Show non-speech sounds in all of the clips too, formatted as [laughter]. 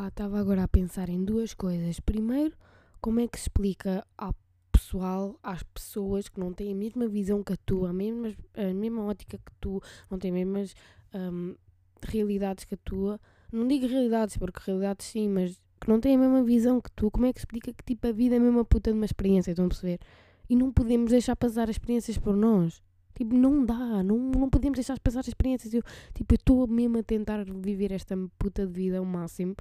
Pá, estava agora a pensar em duas coisas. Primeiro, como é que se explica ao pessoal, às pessoas que não têm a mesma visão que a tua, a mesma, a mesma ótica que tu, não têm as mesmas hum, realidades que a tua. Não digo realidades, porque realidades sim, mas que não têm a mesma visão que tu. Como é que se explica que tipo a vida é a mesma puta de uma experiência, estão a perceber? E não podemos deixar passar as experiências por nós. Tipo, não dá, não, não podemos deixar passar as experiências. Eu, tipo, eu estou mesmo a tentar viver esta puta de vida ao máximo.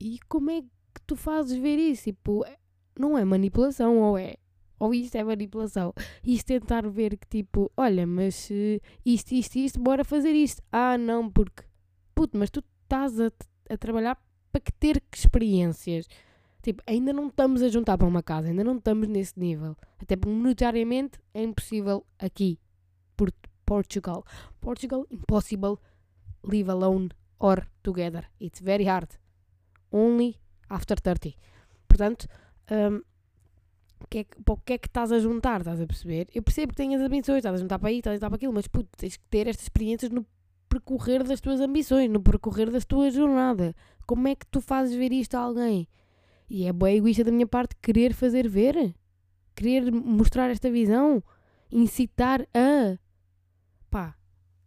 E como é que tu fazes ver isso? Tipo, é- não é manipulação, ou é? Ou isto é manipulação. Isto tentar ver que, tipo, olha, mas eh, isto, isto, isto, bora fazer isto. Ah, não, porque, puto, mas tu estás a, a trabalhar para que ter que experiências. Tipo, ainda não estamos a juntar para uma casa, ainda não estamos nesse nível. Até porque monetariamente é impossível aqui. Por Portugal. Portugal, impossible. Live alone or together. It's very hard. Only after 30. Portanto, o que é para o que é que estás a juntar? Estás a perceber? Eu percebo que tenhas ambições, estás a juntar para aí, estás a juntar para aquilo, mas puto, tens que ter estas experiências no percorrer das tuas ambições, no percorrer da tua jornada. Como é que tu fazes ver isto a alguém? E é boa egoísta da minha parte querer fazer ver, querer mostrar esta visão, incitar a. Pá,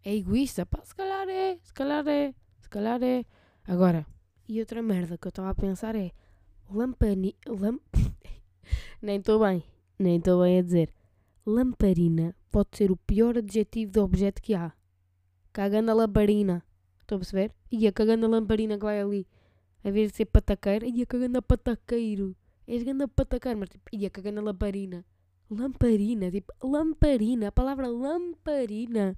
é egoísta? Pá, se calhar é, se calhar é, se calhar é. Agora, e outra merda que eu estava a pensar é. Lampani. Lam... [laughs] nem estou bem, nem estou bem a dizer. Lamparina pode ser o pior adjetivo de objeto que há. Cagando a lamparina. Estão a perceber? E a cagando a lamparina que vai ali. Em vez de ser pataqueiro, ia cagando a pataqueiro. És ganda pataqueiro, mas tipo, ia cagando a lamparina. Lamparina, tipo, lamparina, a palavra lamparina.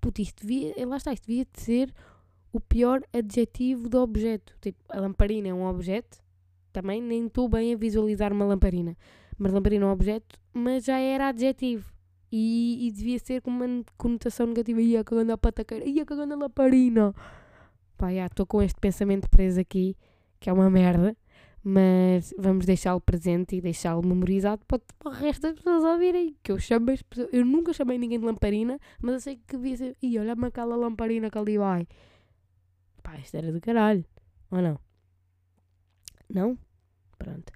Puto, isto devia, lá está, isto devia de ser o pior adjetivo do objeto. Tipo, a lamparina é um objeto, também nem estou bem a visualizar uma lamparina. Mas lamparina é um objeto, mas já era adjetivo. E, e devia ser com uma conotação negativa. Ia cagando a pataqueira, ia cagando a lamparina. Pá, estou com este pensamento preso aqui, que é uma merda. Mas vamos deixá-lo presente e deixá-lo memorizado para, para o resto das pessoas ouvirem. Que eu chamo as pessoas. Eu nunca chamei ninguém de lamparina, mas eu sei que devia ser. Ih, olha-me aquela lamparina que ali vai. Pá, isto era do caralho. Ou não? Não? Pronto.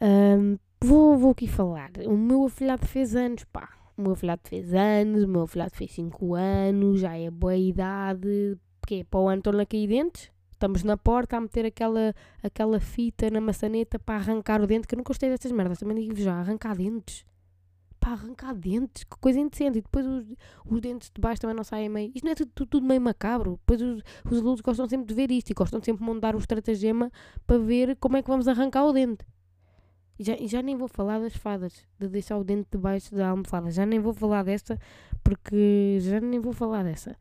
Ahm, vou, vou aqui falar. O meu afilhado fez anos, pá. O meu afilhado fez anos, o meu afilhado fez 5 anos, já é boa idade. Porque para o ano estão a cair dentes. Estamos na porta a meter aquela, aquela fita na maçaneta para arrancar o dente, que eu não gostei destas merdas, também digo já, arrancar dentes. Para arrancar dentes, que coisa indecente. E depois os, os dentes de baixo também não saem meio. Isto não é tudo, tudo, tudo meio macabro. Depois os, os adultos gostam sempre de ver isto e gostam sempre de montar um estratagema para ver como é que vamos arrancar o dente. E já, já nem vou falar das fadas, de deixar o dente debaixo da almofada. Já nem vou falar desta, porque já nem vou falar dessa.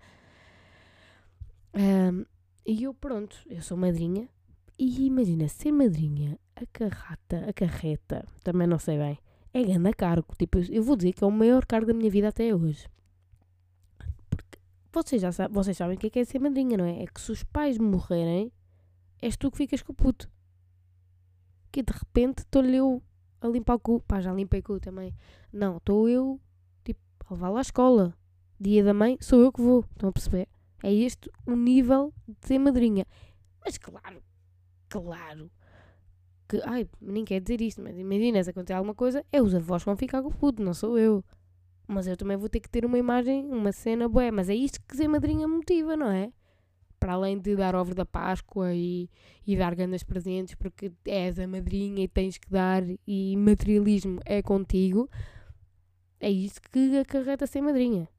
Ahm, e eu, pronto, eu sou madrinha. E imagina, ser madrinha, a carrata, a carreta, também não sei bem, é grande cargo. Tipo, eu vou dizer que é o maior cargo da minha vida até hoje. Porque vocês já sabem, vocês sabem o que é, que é ser madrinha, não é? É que se os pais morrerem, és tu que ficas com o puto. Que de repente estou-lhe eu a limpar o cu. Pá, já limpei o cu também. Não, estou eu, tipo, a levá-lo à escola. Dia da mãe, sou eu que vou. Estão a perceber? É este o nível de ser madrinha. Mas claro, claro que, ai, nem quer dizer isto, mas imagina se acontecer alguma coisa, é os avós que vão ficar com o puto, não sou eu. Mas eu também vou ter que ter uma imagem, uma cena boa. Mas é isto que ser madrinha motiva, não é? Para além de dar ovo da Páscoa e, e dar grandes presentes porque és a madrinha e tens que dar e materialismo é contigo, é isto que acarreta ser madrinha.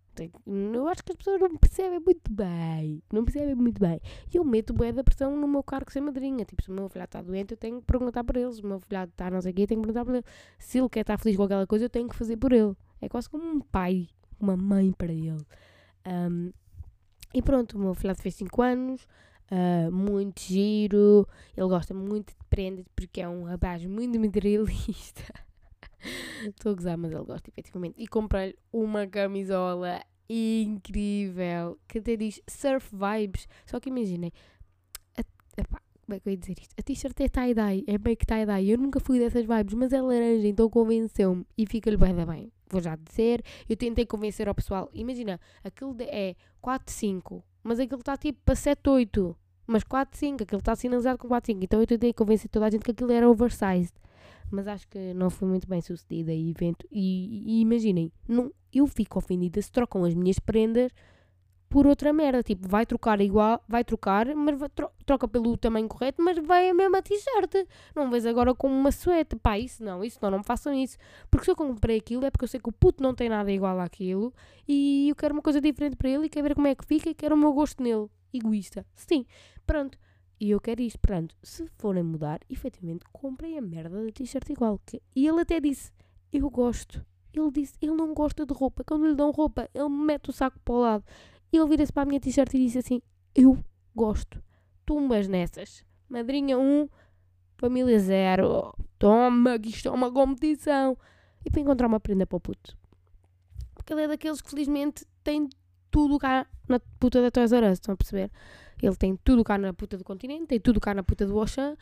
Eu acho que as pessoas não percebem muito bem. Não percebem muito bem. E eu meto bué da pressão no meu cargo ser madrinha. Tipo, se o meu filhado está doente, eu tenho que perguntar por ele. Se o meu filhado está não sei o quê, eu tenho que perguntar por ele. Se ele quer estar feliz com aquela coisa, eu tenho que fazer por ele. É quase como um pai, uma mãe para ele. Ahm, e pronto, o meu filhado fez 5 anos. ah, muito giro. Ele gosta muito de prendas porque é um rapaz muito materialista. [laughs] Estou a gozar, mas ele gosta efetivamente. E comprei-lhe uma camisola incrível que até diz Surf Vibes. Só que imaginem, como é que eu ia dizer isto? A t-shirt é tie-dye, é meio que tie-dye. Eu nunca fui dessas vibes, mas é laranja, então convenceu-me e fica-lhe bem da bem. Vou já dizer, eu tentei convencer ao pessoal. Imagina, aquilo de- é 4, 5, mas aquilo está tipo para 7, 8. mas 4, 5, aquilo está sinalizado com 4, 5. Então eu tentei convencer toda a gente que aquilo era oversized. Mas acho que não foi muito bem sucedida e evento. E, e imaginem, não, eu fico ofendida se trocam as minhas prendas por outra merda. Tipo, vai trocar igual, vai trocar, mas troca pelo tamanho correto, mas vai a mesma t-shirt. Não vês agora como uma suéte. Pá, isso não, isso não, não me façam isso. Porque se eu comprei aquilo é porque eu sei que o puto não tem nada igual àquilo e eu quero uma coisa diferente para ele e quero ver como é que fica e quero o meu gosto nele. Egoísta. Sim, pronto. E eu quero isto. Pronto, se forem mudar, efetivamente, comprem a merda da t-shirt igual. Que... E ele até disse: Eu gosto. Ele disse: Ele não gosta de roupa. Quando lhe dão roupa, ele me mete o saco para o lado. Ele vira-se para a minha t-shirt e disse assim: Eu gosto. Tumbas nessas. Madrinha 1, um, família 0. Toma, que isto é uma competição. E para encontrar uma prenda para o puto. Porque ele é daqueles que felizmente tem tudo cá na puta da Toys R Us, estão a perceber? Ele tem tudo cá na puta do continente, tem tudo cá na puta do Auchan.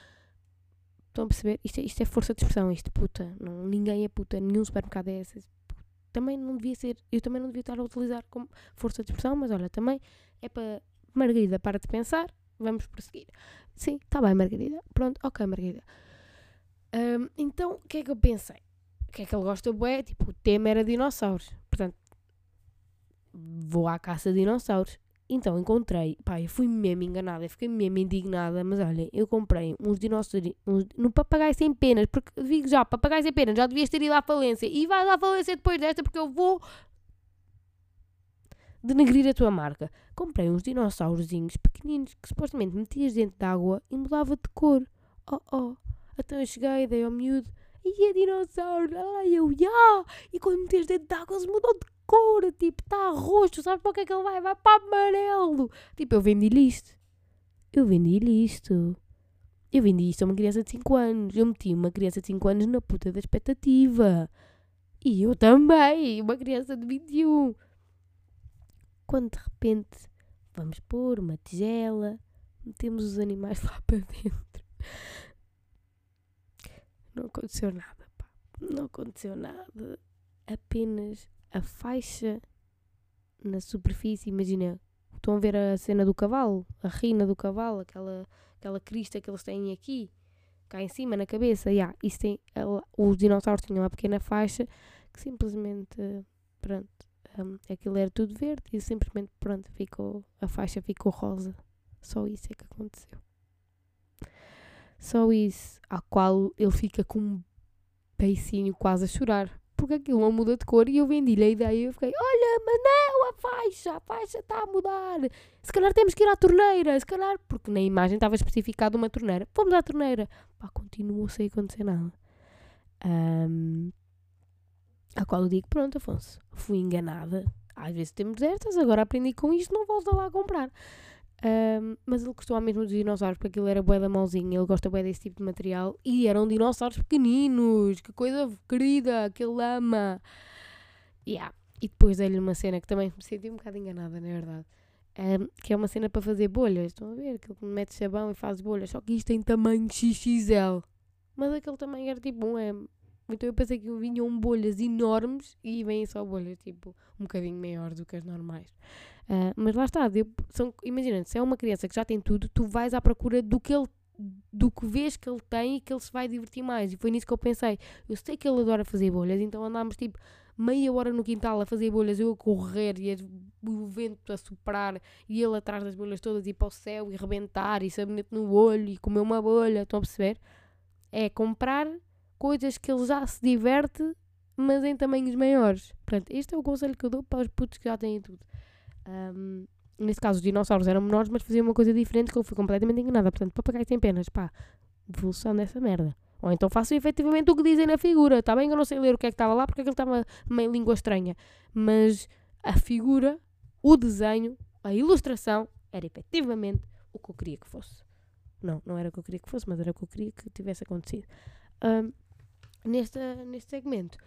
Estão a perceber? Isto é, isto é força de expressão, isto puta. Não, ninguém é puta, nenhum supermercado é esse. Também não devia ser, eu também não devia estar a utilizar como força de expressão, mas olha, também é para Margarida, para de pensar, vamos prosseguir. Sim, está bem, Margarida. Pronto, ok, Margarida. Um, então, o que é que eu pensei? O que é que ele gosta, bué? Tipo, o tema era dinossauros. Portanto, vou à caça de dinossauros. Então encontrei, pá, eu fui mesmo enganada, eu fiquei mesmo indignada, mas olha, eu comprei uns dinossauros, no papagaio sem penas, porque digo já, papagaio sem penas, já devias ter ido à falência, e vais à falência depois desta, porque eu vou denegrir a tua marca. Comprei uns dinossaurozinhos pequeninos que supostamente metias dentro de água e mudava de cor. Oh, oh. Então eu cheguei, dei ao miúdo, e é dinossauro, ai eu, já! E quando metias dentro de água, eles mudam de cor, tipo, está roxo, sabes para o que é que ele vai? Vai para amarelo. Tipo, eu vendi-lhe isto. Eu vendi-lhe isto. Eu vendi isto a uma criança de 5 anos. Eu meti uma criança de 5 anos na puta da expectativa. E eu também, uma criança de 21. Quando de repente vamos pôr uma tigela, metemos os animais lá para dentro. Não aconteceu nada, pá. Não aconteceu nada. Apenas a faixa na superfície, imagina, estão a ver a cena do cavalo, a rina do cavalo, aquela, aquela crista que eles têm aqui, cá em cima, na cabeça, yeah, isso tem, os dinossauros tinham uma pequena faixa que simplesmente, pronto, um, aquilo era tudo verde e simplesmente, pronto, ficou, a faixa ficou rosa. Só isso é que aconteceu. Só isso, a qual ele fica com um beicinho quase a chorar porque aquilo não muda de cor e eu vendi-lhe a ideia e eu fiquei, olha, mas não, a faixa, a faixa está a mudar. Se calhar temos que ir à torneira, se calhar, porque na imagem estava especificado uma torneira. Vamos à torneira. Pá, continuou sem acontecer nada. Um, a qual eu digo, pronto, Afonso, fui enganada. Às vezes temos destas, agora aprendi com isto, não volto lá a comprar. Um, mas ele gostou mesmo dos dinossauros, porque aquilo era bué da mauzinha, ele gosta bué desse tipo de material. E eram dinossauros pequeninos, que coisa querida, que ele ama. Yeah. E depois dei-lhe uma cena que também me senti um bocado enganada, na verdade. Um, que é uma cena para fazer bolhas, estão a ver? Que ele mete sabão e faz bolhas, só que isto tem tamanho XXL. Mas aquele tamanho era tipo um M. Então eu pensei que vinham bolhas enormes e vêm só bolhas, tipo, um bocadinho maiores do que as normais. Uh, mas lá está, são, imagina, se é uma criança que já tem tudo, tu vais à procura do que ele do que vês que ele tem e que ele se vai divertir mais. E foi nisso que eu pensei. Eu sei que ele adora fazer bolhas, então andámos tipo meia hora no quintal a fazer bolhas, eu a correr e o vento a soprar e ele atrás das bolhas todas ir para o céu e rebentar e sabonete no olho e comer uma bolha. Estão a perceber? É comprar coisas que ele já se diverte, mas em tamanhos maiores. Portanto, este é o conselho que eu dou para os putos que já têm tudo. Um, nesse caso, os dinossauros eram menores, mas faziam uma coisa diferente que eu fui completamente enganada. Portanto, papagaio sem penas, pá, devolução dessa merda. Ou então faço efetivamente o que dizem na figura. Está bem que eu não sei ler o que é que estava lá porque aquilo estava meio língua estranha. Mas a figura, o desenho, a ilustração era efetivamente o que eu queria que fosse. Não, não era o que eu queria que fosse, mas era o que eu queria que tivesse acontecido. Um, neste, neste segmento,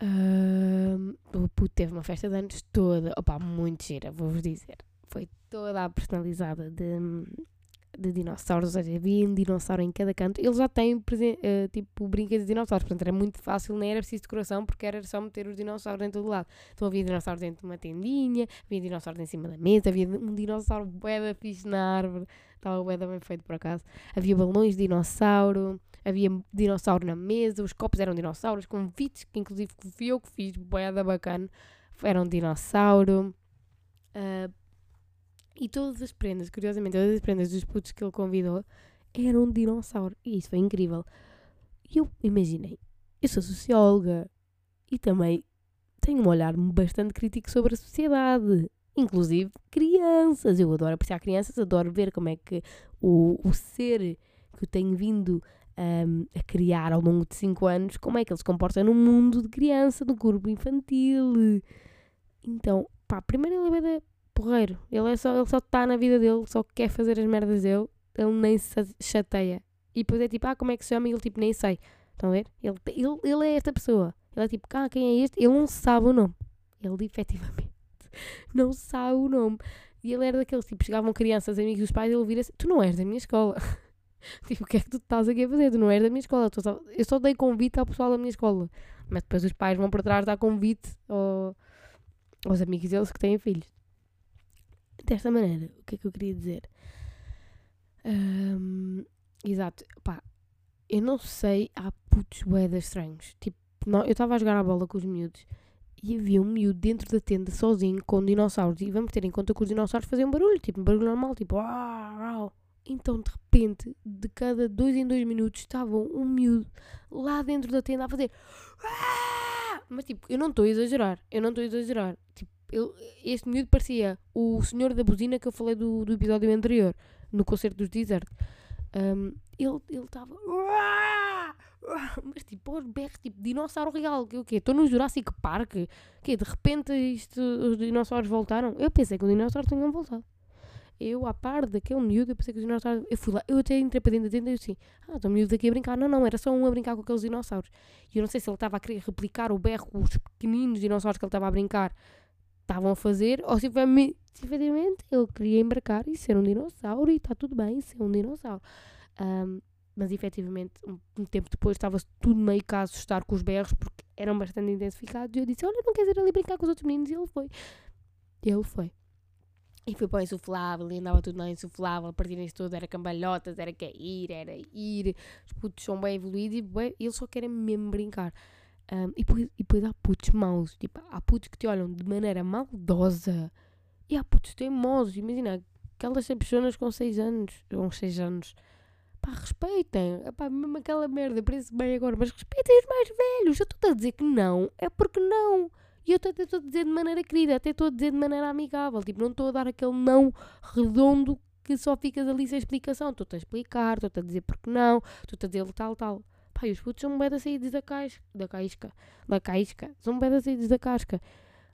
Uh, o puto teve uma festa de anos toda, opa, muito gira, vou-vos dizer. Foi toda a personalizada de, de dinossauros, ou seja, havia um dinossauro em cada canto. Eles já têm, uh, tipo, brinquedos de dinossauros, portanto era muito fácil, nem era preciso decoração, porque era só meter os dinossauros em todo lado. Então havia dinossauros dentro de uma tendinha, havia dinossauros em cima da mesa, havia um dinossauro bué da fixe na árvore, estava bué da bem feito por acaso. Havia balões de dinossauro, havia dinossauro na mesa, os copos eram dinossauros, convites, que inclusive fui eu que fiz, bué da bacana, era um dinossauro. Uh, e todas as prendas, curiosamente, todas as prendas dos putos que ele convidou eram um dinossauro. E isso foi incrível. E eu imaginei, eu sou socióloga e também tenho um olhar bastante crítico sobre a sociedade, inclusive crianças. Eu adoro apreciar crianças, adoro ver como é que o, o ser que eu tenho vindo um, a criar ao longo de 5 anos, como é que ele se comporta no mundo de criança, do grupo infantil. Então, pá, primeiro ele é porreiro. Ele, é só, ele só está na vida dele, só quer fazer as merdas dele, ele nem se chateia. E depois é tipo, ah, como é que se chama? E ele tipo, nem sei. Estão a ver? Ele, ele, ele é esta pessoa. Ele é tipo, ah, quem é este? Ele não sabe o nome. Ele [laughs] efetivamente não sabe o nome. E ele era daqueles, tipo, chegavam crianças, amigos dos pais, ele vira assim, tu não és da minha escola. [laughs] tipo, o que é que tu estás aqui a fazer? Tu não és da minha escola. Só, eu só dei convite ao pessoal da minha escola. Mas depois os pais vão para trás dar convite ao, aos amigos deles que têm filhos desta maneira, o que é que eu queria dizer? Um, exato, pá, eu não sei, há putos boedas estranhos. Tipo, não, eu estava a jogar a bola com os miúdos e havia um miúdo dentro da tenda sozinho com dinossauros. E vamos ter em conta que os dinossauros faziam barulho, tipo, um barulho normal, tipo, Então, de repente, de cada dois em dois minutos, estava um miúdo lá dentro da tenda a fazer. Mas, tipo, eu não estou a exagerar. Eu não estou a exagerar. Tipo, eu, este miúdo parecia o senhor da buzina que eu falei do, do episódio anterior, no concerto dos Desert. Um, ele estava. Mas tipo, aos berros, tipo, dinossauro real. Que o quê? Estou no Jurassic Park. Que de repente isto, os dinossauros voltaram. Eu pensei que os dinossauros tinham voltado. Eu, à par daquele miúdo, eu pensei que os dinossauros. Eu fui lá, eu até entrei para dentro da tenda e assim, ah, estou miúdo aqui a brincar. Não, não, era só um a brincar com aqueles dinossauros. E eu não sei se ele estava a querer replicar o berro, os pequeninos dinossauros que ele estava a brincar estavam a fazer, ou se efetivamente ele queria embarcar e ser um dinossauro e está tudo bem ser um dinossauro. Um, mas efetivamente, um, um, tempo depois, estava-se tudo meio que a assustar com os berros porque eram bastante intensificados. E eu disse: Olha, não queres ir ali brincar com os outros meninos? E ele foi. Ele foi. E foi para o insuflável, e andava tudo na insuflável, partirem-se tudo, era cambalhotas, era cair, era ir. Os putos são bem evoluídos e bem, eles só querem mesmo brincar. Um, e, depois, e depois há putos maus, tipo, há putos que te olham de maneira maldosa e há putos teimosos. Imagina, aquelas pessoas com 6 anos, uns 6 anos, pá, respeitem, pá, mesmo aquela merda, parece bem agora, mas respeitem os mais velhos. Eu estou a dizer que não, é porque não. E eu até estou a dizer de maneira querida, até estou a dizer de maneira amigável, tipo, não estou a dar aquele não redondo que só ficas ali sem explicação. Estou-te a explicar, estou-te a dizer porque não, estou-te a dizer tal, tal. Pá, os putos são da saídos da casca. Da casca. Da casca. São da saídos da casca.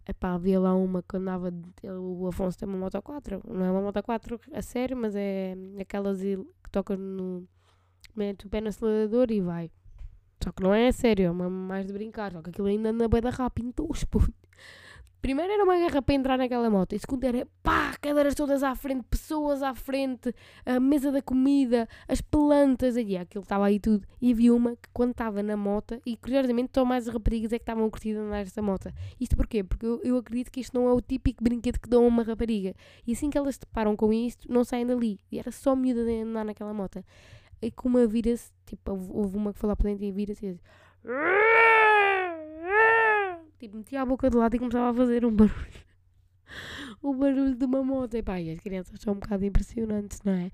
Epá, havia lá uma que andava. O Afonso tem uma moto 4. Não é uma moto 4 a sério, mas é aquelas que toca no. mete o pé no acelerador e vai. Só que não é a sério, é uma mais de brincar. Só que aquilo ainda anda bem da rápido. Então os putos Primeiro era uma guerra para entrar naquela moto, e segundo era pá, cadeiras todas à frente, pessoas à frente, a mesa da comida, as plantas, aí aquilo estava aí tudo. E havia uma que quando estava na moto, e curiosamente só mais as raparigas é que estavam curtidas a andar esta moto. Isto porquê? Porque eu, eu, acredito que isto não é o típico brinquedo que dão a uma rapariga. E assim que elas se deparam com isto, não saem dali. E era só miúda de andar naquela moto. E como a vira-se, tipo, houve uma que foi lá para dentro e vira-se e Tipo, metia a boca de lado e começava a fazer um barulho. o [laughs] barulho de uma moto. E pá, e as crianças são um bocado impressionantes, não é?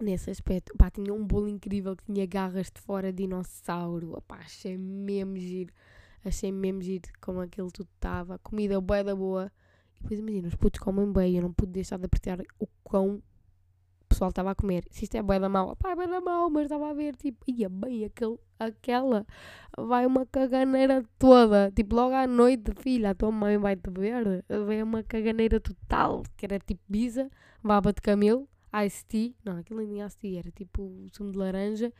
Nesse aspecto. Pá, tinha um bolo incrível que tinha garras de fora de dinossauro. Pá, achei mesmo giro. Achei mesmo giro como aquilo tudo estava. Comida boa da boa. E depois imagina, os putos comem bem. Eu não pude deixar de apreciar o quão pessoal estava a comer. Se isto é bué da mal, pá, é bué da mal, mas estava a ver, tipo, ia bem, aquele, aquela, vai uma caganeira toda, tipo, logo à noite, filha, a tua mãe vai-te ver, vai uma caganeira total, que era tipo bisa, baba de camelo, ice tea, não, aquilo nem ice tea, era tipo sumo de laranja,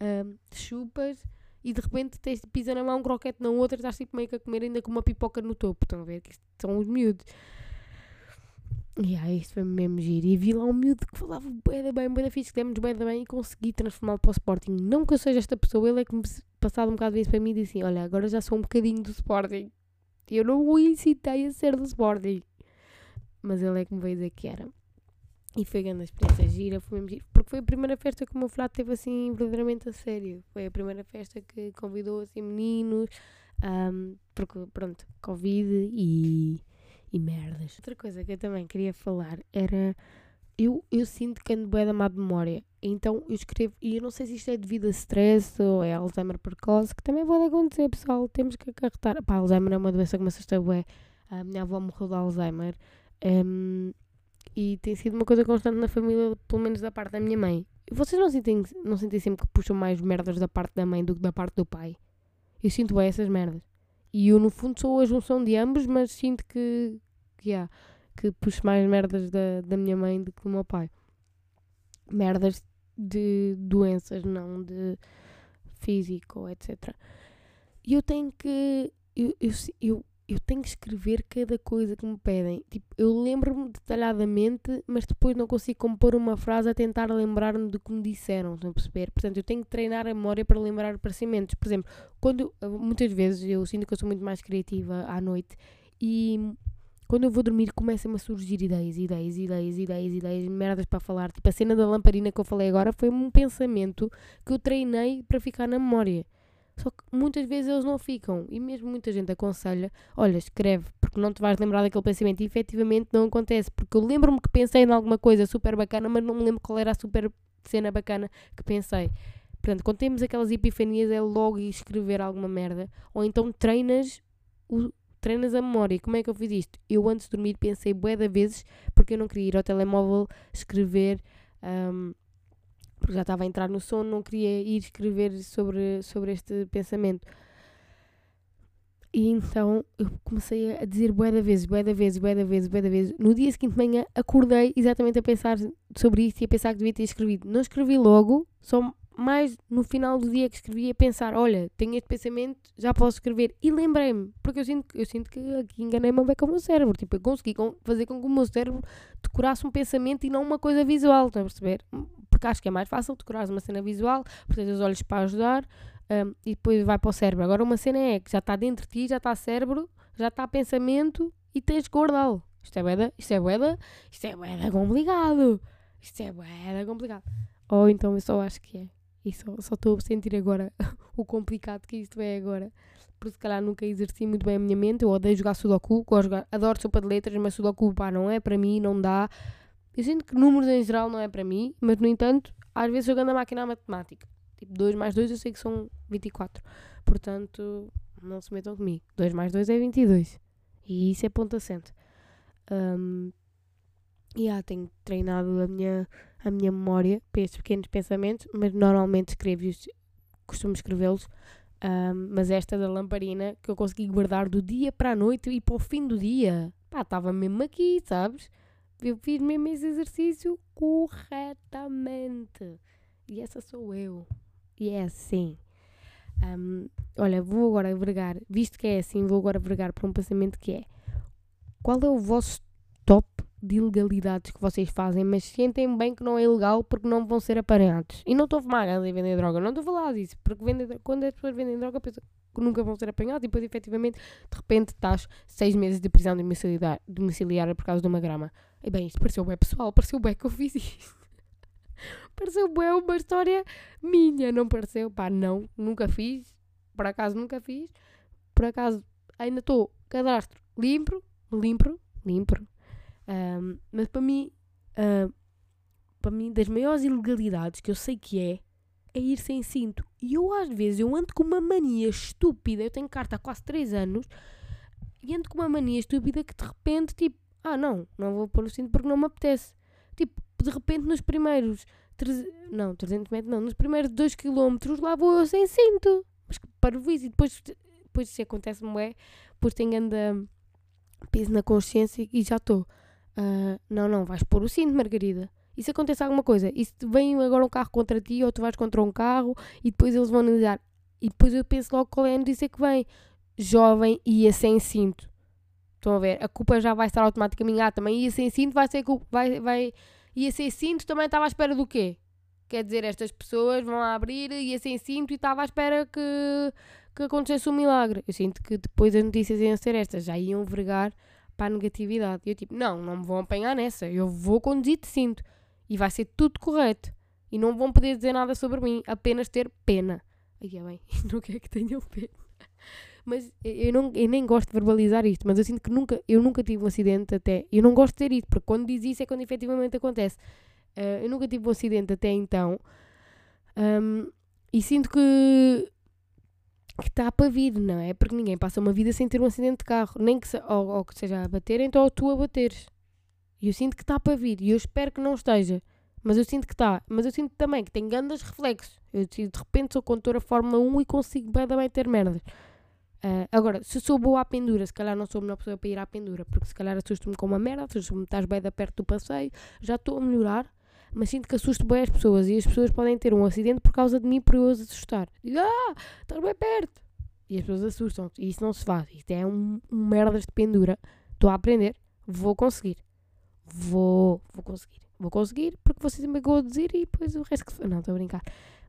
um, chupas, e de repente tens pisa na mão, um croquete na outra, estás tipo meio que a comer ainda com uma pipoca no topo, estão a ver, que isto são os miúdos. E aí isto foi mesmo giro. E vi lá um miúdo que falava bem da bem, bem da fixe, que demos bem da bem e consegui transformá-lo para o Sporting. Não que eu seja esta pessoa, ele é que me passado um bocado isso para mim e disse assim, olha, agora já sou um bocadinho do Sporting. E eu não o incitei a ser do Sporting. Mas ele é que me veio dizer que era. E foi grande experiência gira, foi mesmo giro. Porque foi a primeira festa que o meu flato teve assim verdadeiramente a sério. Foi a primeira festa que convidou assim meninos, um, porque pronto, Covid e, e merdas. Outra coisa que eu também queria falar era. Eu, eu sinto que ando bem da má memória. Então eu escrevo, e eu não sei se isto é devido a stress ou é Alzheimer precoce, que também pode acontecer, pessoal. Temos que acarretar. Pá, Alzheimer é uma doença que me assusta bué. A minha avó morreu de Alzheimer. Um, e tem sido uma coisa constante na família, pelo menos da parte da minha mãe. Vocês não sentem, não sentem sempre que puxam mais merdas da parte da mãe do que da parte do pai? Eu sinto bem essas merdas. E eu, no fundo, sou a junção de ambos, mas sinto que, que, yeah, que puxo mais merdas da, da minha mãe do que do meu pai. Merdas de doenças, não de físico, etc. E eu tenho que. Eu, eu, eu, eu tenho que escrever cada coisa que me pedem. Tipo, eu lembro-me detalhadamente, mas depois não consigo compor uma frase a tentar lembrar-me do que me disseram, estão a perceber? Portanto, eu tenho que treinar a memória para lembrar parecimentos. Por exemplo, quando muitas vezes eu sinto que eu sou muito mais criativa à noite e quando eu vou dormir começam-me a surgir ideias, ideias, ideias, ideias, ideias, merdas para falar. Tipo, a cena da lamparina que eu falei agora foi um pensamento que eu treinei para ficar na memória. Só que muitas vezes eles não ficam. E mesmo muita gente aconselha: olha, escreve, porque não te vais lembrar daquele pensamento. E efetivamente não acontece, porque eu lembro-me que pensei em alguma coisa super bacana, mas não me lembro qual era a super cena bacana que pensei. Portanto, quando temos aquelas epifanias, é logo escrever alguma merda. Ou então treinas, o, treinas a memória. Como é que eu fiz isto? Eu antes de dormir pensei bué de vezes, porque eu não queria ir ao telemóvel escrever. Um, porque já estava a entrar no sono, não queria ir escrever sobre, sobre este pensamento. E então eu comecei a dizer bué da vezes, bué da vezes, bué da vezes, bué da vezes. No dia seguinte de manhã acordei exatamente a pensar sobre isto e a pensar que devia ter escrevido. Não escrevi logo, só mais no final do dia que escrevi a pensar, olha, tenho este pensamento, já posso escrever. E lembrei-me, porque eu sinto, eu sinto que aqui enganei-me bem com o meu cérebro. Tipo, eu consegui fazer com que o meu cérebro decorasse um pensamento e não uma coisa visual, estão a perceber? porque acho que é mais fácil decorar uma cena visual, tens os olhos para ajudar um, e depois vai para o cérebro. Agora uma cena é que já está dentro de ti, já está cérebro, já está pensamento e tens que guardá-lo. Isto é bué isto é bué isto é bué complicado. Isto é bué complicado. Ou então eu só acho que é. E só, estou a sentir agora [laughs] o complicado que isto é agora. Porque se calhar nunca exerci muito bem a minha mente. Eu odeio jogar Sudoku, jogar, adoro sopa de letras, mas Sudoku pá, não é para mim, não dá. Eu sinto que números em geral não é para mim, mas no entanto, às vezes jogando a máquina à matemática. Tipo, 2 mais 2 eu sei que são 24. Portanto, não se metam comigo. 2 mais 2 é 22. E isso é ponto assente. Um, e ah, tenho treinado a minha, a minha memória para estes pequenos pensamentos, mas normalmente escrevo-os, costumo escrevê-los. Um, mas esta da lamparina que eu consegui guardar do dia para a noite e para o fim do dia, pá, estava mesmo aqui, sabes? eu fiz mesmo esse exercício corretamente. E essa sou eu. E é assim. Um, olha, vou agora vergar, visto que é assim, vou agora vergar para um pensamento que é: qual é o vosso de ilegalidades que vocês fazem, mas sentem bem que não é ilegal porque não vão ser apanhados? E não estou a fumar e vender droga, não estou a falar disso, porque quando as pessoas vendem droga, pensam que nunca vão ser apanhados e depois, efetivamente, de repente estás seis meses de prisão domiciliar, domiciliária por causa de uma grama. E bem, isto pareceu bem pessoal, pareceu bem que eu fiz isto. [laughs] pareceu bem uma história minha, não pareceu? Pá, não, nunca fiz. Por acaso nunca fiz. Por acaso ainda estou cadastro limpo, limpo, limpo. Um, mas para mim, uh, para mim, das maiores ilegalidades que eu sei que é, é ir sem cinto. E eu às vezes eu ando com uma mania estúpida, eu tenho carta há quase 3 anos, e ando com uma mania estúpida que de repente, tipo, ah, não, não vou pôr o cinto porque não me apetece. Tipo, de repente nos primeiros. Tre... Não, 300 metros não. Nos primeiros 2 km lá vou eu sem cinto. Mas que parvoíce. E depois, depois se acontece-me é. Depois tenho anda peso na consciência e já estou. Uh, não, não, vais pôr o cinto, Margarida. E se acontece alguma coisa? E se vem agora um carro contra ti ou tu vais contra um carro e depois eles vão analisar. E depois eu penso logo qual é a notícia que vem. Jovem ia sem cinto. Estão a ver? A culpa já vai estar automaticamente. Ah, também ia sem cinto, vai ser culpa. Vai, vai, ia sem cinto, também estava à espera do quê? Quer dizer, estas pessoas vão abrir, ia sem cinto e estava à espera que, que acontecesse um milagre. Eu sinto que depois as notícias iam ser estas, já iam vergar para a negatividade. E eu tipo, não, não me vão apanhar nessa. Eu vou conduzir de cinto. E vai ser tudo correto. E não vão poder dizer nada sobre mim, apenas ter pena. Aí é bem, [laughs] não quer que tenham pena. Mas eu, não, eu nem gosto de verbalizar isto, mas eu sinto que nunca, eu nunca tive um acidente até. Eu não gosto de ter isto, porque quando diz isso é quando efetivamente acontece. Uh, eu nunca tive um acidente até então. Um, e sinto que que está para vir, não é? Porque ninguém passa uma vida sem ter um acidente de carro, nem que, se, ou, ou que seja a bater, então ou tu a bateres. E eu sinto que está para vir, e eu espero que não esteja. Mas eu sinto que está. Mas eu sinto também que tem grandes reflexos. Eu de repente sou condutora Fórmula 1 e consigo bem também ter merdas. Uh, agora, se sou boa à pendura, se calhar não sou a melhor pessoa para ir à pendura, porque se calhar assusto-me com uma merda, assusto-me estás bem da perto do passeio, já estou a melhorar, mas sinto que assusto bem as pessoas e as pessoas podem ter um acidente por causa de mim por eu as assustar. Digo, ah, estás bem perto. E as pessoas assustam e isso não se faz. Isto é um, um merdas de pendura. Estou a aprender, vou conseguir. Vou, vou conseguir. Vou conseguir porque você me a dizer e depois o resto que. Não, estou a brincar.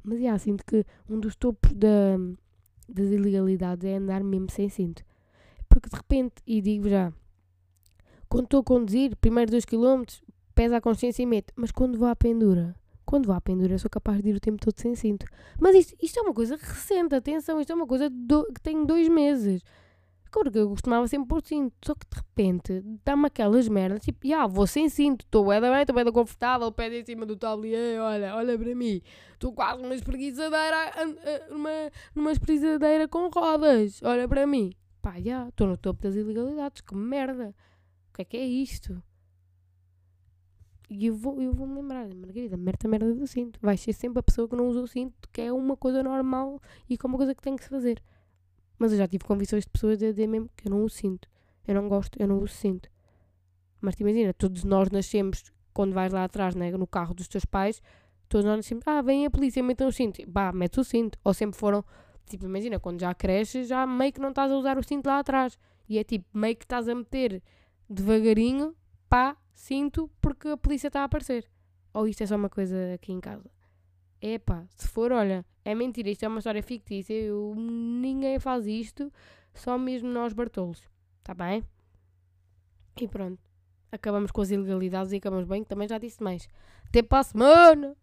Mas já, sinto que um dos topos da, das ilegalidades é andar mesmo sem cinto. Porque de repente, e digo já, quando estou a conduzir, primeiros 2 km, pesa a consciência e mete. Mas quando vou à pendura, quando vou à pendura, sou capaz de ir o tempo todo sem cinto. Mas isto, isto é uma coisa recente, atenção, isto é uma coisa do, que tem dois meses. Porque eu costumava sempre pôr cinto, só que de repente dá-me aquelas merdas, tipo, já, vou sem cinto, estou bem, estou bem confortável, pé em cima do tablier, olha, olha para mim, estou quase numa espreguiçadeira, numa, numa espreguiçadeira com rodas, olha para mim. Pá, já, estou no topo das ilegalidades, que merda. O que é que é isto? E eu vou, eu vou me lembrar, Margarida, merda, merda do cinto. Vais ser sempre a pessoa que não usa o cinto, que é uma coisa normal e que é uma coisa que tem que se fazer. Mas eu já tive convicções de pessoas a dizer mesmo que eu não o sinto. Eu não gosto, eu não o sinto. Mas te imagina, todos nós nascemos, quando vais lá atrás, né, no carro dos teus pais, todos nós nascemos, ah, vem a polícia, metam o cinto. Bah, metes o cinto. Ou sempre foram, tipo, imagina, quando já cresces, já meio que não estás a usar o cinto lá atrás. E é tipo, meio que estás a meter devagarinho, pá, cinto, porque a polícia está a aparecer. Ou isto é só uma coisa aqui em casa. Epá, se for, olha, é mentira, isto é uma história fictícia, eu, ninguém faz isto, só mesmo nós Bartolos, tá bem? E pronto, acabamos com as ilegalidades e acabamos bem, que também já disse mais. Até para a semana!